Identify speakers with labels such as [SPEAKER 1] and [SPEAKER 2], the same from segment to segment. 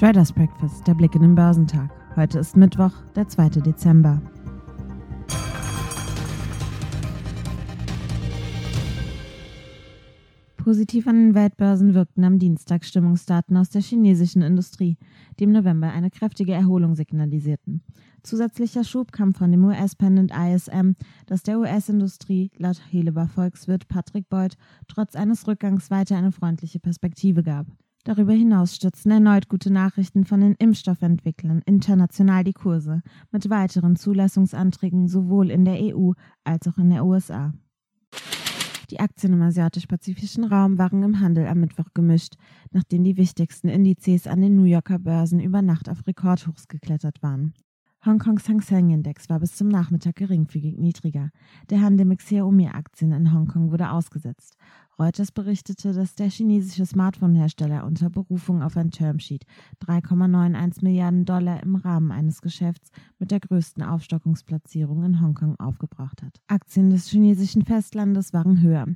[SPEAKER 1] Traders Breakfast, der Blick in den Börsentag. Heute ist Mittwoch, der 2. Dezember. Positiv an den Weltbörsen wirkten am Dienstag Stimmungsdaten aus der chinesischen Industrie, die im November eine kräftige Erholung signalisierten. Zusätzlicher Schub kam von dem US-Pendant ISM, das der US-Industrie laut Heleber Volkswirt Patrick Beuth trotz eines Rückgangs weiter eine freundliche Perspektive gab. Darüber hinaus stützen erneut gute Nachrichten von den Impfstoffentwicklern international die Kurse, mit weiteren Zulassungsanträgen sowohl in der EU als auch in der USA. Die Aktien im asiatisch-pazifischen Raum waren im Handel am Mittwoch gemischt, nachdem die wichtigsten Indizes an den New Yorker Börsen über Nacht auf Rekordhochs geklettert waren. Hongkongs Hang Seng Index war bis zum Nachmittag geringfügig niedriger. Der Handel mit Xiaomi-Aktien in Hongkong wurde ausgesetzt. Reuters berichtete, dass der chinesische Smartphone-Hersteller unter Berufung auf ein Termsheet 3,91 Milliarden Dollar im Rahmen eines Geschäfts mit der größten Aufstockungsplatzierung in Hongkong aufgebracht hat. Aktien des chinesischen Festlandes waren höher.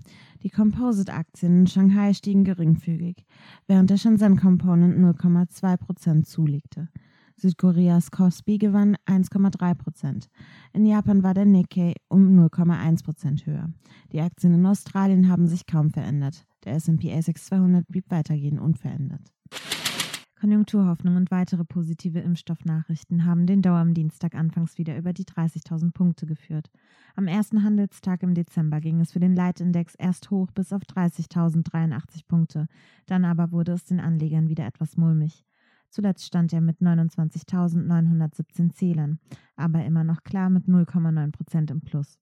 [SPEAKER 1] Die Composite-Aktien in Shanghai stiegen geringfügig, während der Shenzhen Component 0,2 Prozent zulegte. Südkoreas Kospi gewann 1,3 Prozent. In Japan war der Nikkei um 0,1 Prozent höher. Die Aktien in Australien haben sich kaum verändert. Der S&P ASX 200 blieb weitergehend unverändert. Konjunkturhoffnung und weitere positive Impfstoffnachrichten haben den Dow am Dienstag anfangs wieder über die 30.000 Punkte geführt. Am ersten Handelstag im Dezember ging es für den Leitindex erst hoch bis auf 30.083 Punkte. Dann aber wurde es den Anlegern wieder etwas mulmig. Zuletzt stand er mit 29.917 Zählern, aber immer noch klar mit 0,9 Prozent im Plus.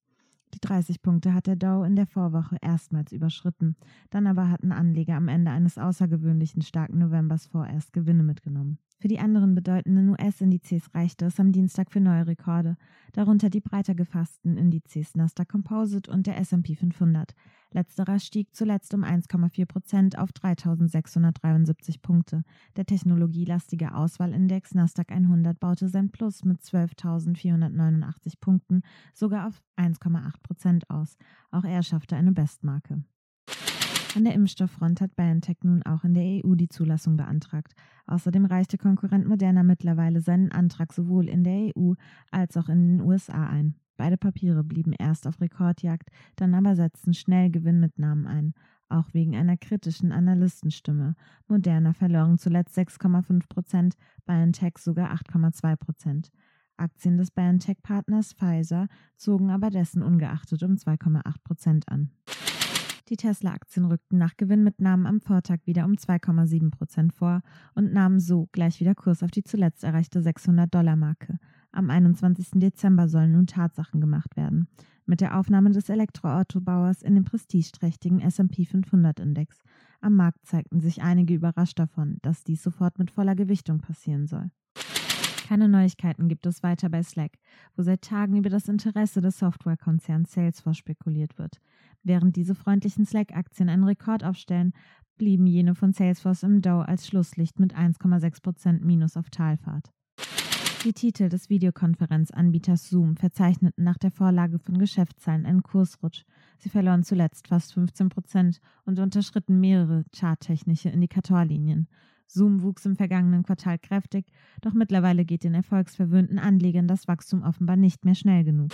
[SPEAKER 1] Die 30 Punkte hat der Dow in der Vorwoche erstmals überschritten. Dann aber hatten Anleger am Ende eines außergewöhnlichen starken Novembers vorerst Gewinne mitgenommen. Für die anderen bedeutenden US-Indizes reichte es am Dienstag für neue Rekorde, darunter die breiter gefassten Indizes Nasdaq Composite und der S&P 500. Letzterer stieg zuletzt um 1,4 Prozent auf 3.673 Punkte. Der technologielastige Auswahlindex Nasdaq 100 baute sein Plus mit 12.489 Punkten sogar auf 1,8 Prozent aus. Auch er schaffte eine Bestmarke. An der Impfstofffront hat BioNTech nun auch in der EU die Zulassung beantragt. Außerdem reichte Konkurrent Moderna mittlerweile seinen Antrag sowohl in der EU als auch in den USA ein. Beide Papiere blieben erst auf Rekordjagd, dann aber setzten schnell Gewinnmitnahmen ein, auch wegen einer kritischen Analystenstimme. Moderna verloren zuletzt 6,5 Prozent, BioNTech sogar 8,2 Prozent. Aktien des BioNTech-Partners Pfizer zogen aber dessen ungeachtet um 2,8 Prozent an. Die Tesla-Aktien rückten nach Gewinnmitnahmen am Vortag wieder um 2,7 Prozent vor und nahmen so gleich wieder Kurs auf die zuletzt erreichte 600-Dollar-Marke. Am 21. Dezember sollen nun Tatsachen gemacht werden. Mit der Aufnahme des Elektroautobauers in den prestigeträchtigen S&P 500-Index. Am Markt zeigten sich einige überrascht davon, dass dies sofort mit voller Gewichtung passieren soll. Keine Neuigkeiten gibt es weiter bei Slack, wo seit Tagen über das Interesse des Softwarekonzerns Salesforce spekuliert wird. Während diese freundlichen Slack-Aktien einen Rekord aufstellen, blieben jene von Salesforce im Dow als Schlusslicht mit 1,6% Minus auf Talfahrt. Die Titel des Videokonferenzanbieters Zoom verzeichneten nach der Vorlage von Geschäftszahlen einen Kursrutsch. Sie verloren zuletzt fast 15 Prozent und unterschritten mehrere charttechnische Indikatorlinien. Zoom wuchs im vergangenen Quartal kräftig, doch mittlerweile geht den erfolgsverwöhnten Anlegern das Wachstum offenbar nicht mehr schnell genug.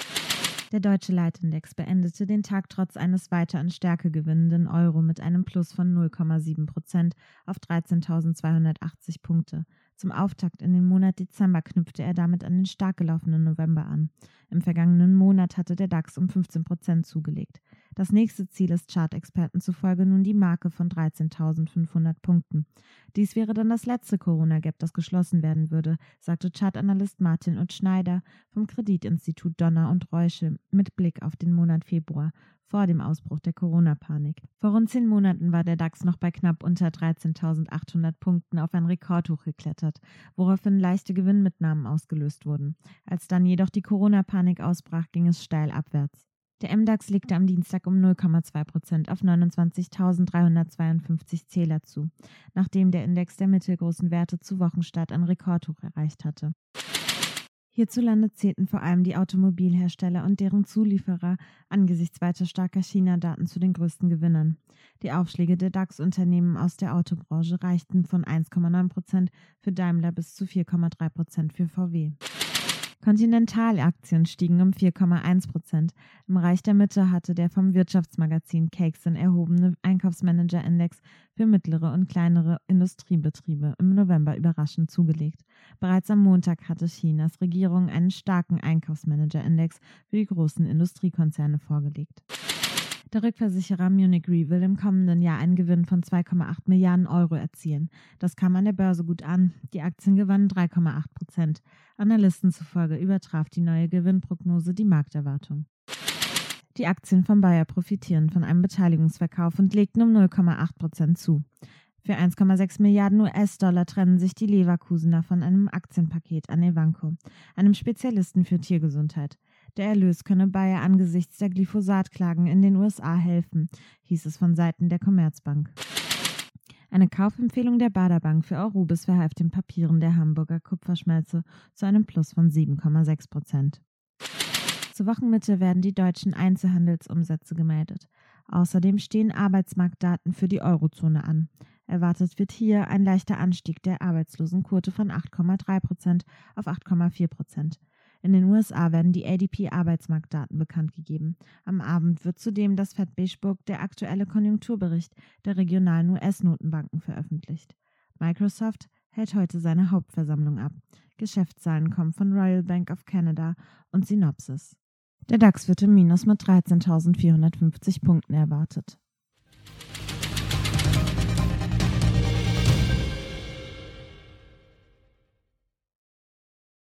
[SPEAKER 1] Der deutsche Leitindex beendete den Tag trotz eines weiter an Stärke gewinnenden Euro mit einem Plus von 0,7 Prozent auf 13.280 Punkte. Zum Auftakt in den Monat Dezember knüpfte er damit an den stark gelaufenen November an. Im vergangenen Monat hatte der DAX um 15 Prozent zugelegt. Das nächste Ziel ist Chartexperten zufolge nun die Marke von 13.500 Punkten. Dies wäre dann das letzte Corona-Gap, das geschlossen werden würde, sagte Chartanalyst Martin Ut Schneider vom Kreditinstitut Donner und Reusche mit Blick auf den Monat Februar vor dem Ausbruch der Corona-Panik. Vor rund zehn Monaten war der DAX noch bei knapp unter 13.800 Punkten auf ein Rekordhoch geklettert, woraufhin leichte Gewinnmitnahmen ausgelöst wurden. Als dann jedoch die Corona-Panik ausbrach, ging es steil abwärts. Der MDAX legte am Dienstag um 0,2 Prozent auf 29.352 Zähler zu, nachdem der Index der mittelgroßen Werte zu Wochenstart ein Rekordhoch erreicht hatte. Hierzulande zählten vor allem die Automobilhersteller und deren Zulieferer angesichts weiter starker China-Daten zu den größten Gewinnern. Die Aufschläge der DAX-Unternehmen aus der Autobranche reichten von 1,9 Prozent für Daimler bis zu 4,3 Prozent für VW. Continental-Aktien stiegen um 4,1 Prozent. Im Reich der Mitte hatte der vom Wirtschaftsmagazin Cakeson erhobene Einkaufsmanager-Index für mittlere und kleinere Industriebetriebe im November überraschend zugelegt. Bereits am Montag hatte Chinas Regierung einen starken Einkaufsmanager-Index für die großen Industriekonzerne vorgelegt. Der Rückversicherer Munich Re will im kommenden Jahr einen Gewinn von 2,8 Milliarden Euro erzielen. Das kam an der Börse gut an. Die Aktien gewannen 3,8 Prozent. Analysten zufolge übertraf die neue Gewinnprognose die Markterwartung. Die Aktien von Bayer profitieren von einem Beteiligungsverkauf und legten um 0,8 Prozent zu. Für 1,6 Milliarden US-Dollar trennen sich die Leverkusener von einem Aktienpaket an Evanco, einem Spezialisten für Tiergesundheit. Der Erlös könne Bayer angesichts der Glyphosat-Klagen in den USA helfen, hieß es von Seiten der Commerzbank. Eine Kaufempfehlung der Baderbank für Eurubis verhalf den Papieren der Hamburger Kupferschmelze zu einem Plus von 7,6 Prozent. Zur Wochenmitte werden die deutschen Einzelhandelsumsätze gemeldet. Außerdem stehen Arbeitsmarktdaten für die Eurozone an. Erwartet wird hier ein leichter Anstieg der Arbeitslosenquote von 8,3 Prozent auf 8,4 Prozent. In den USA werden die ADP-Arbeitsmarktdaten bekannt gegeben. Am Abend wird zudem das Fed Beige der aktuelle Konjunkturbericht der regionalen US-Notenbanken veröffentlicht. Microsoft hält heute seine Hauptversammlung ab. Geschäftszahlen kommen von Royal Bank of Canada und Synopsys. Der DAX wird im Minus mit 13.450 Punkten erwartet.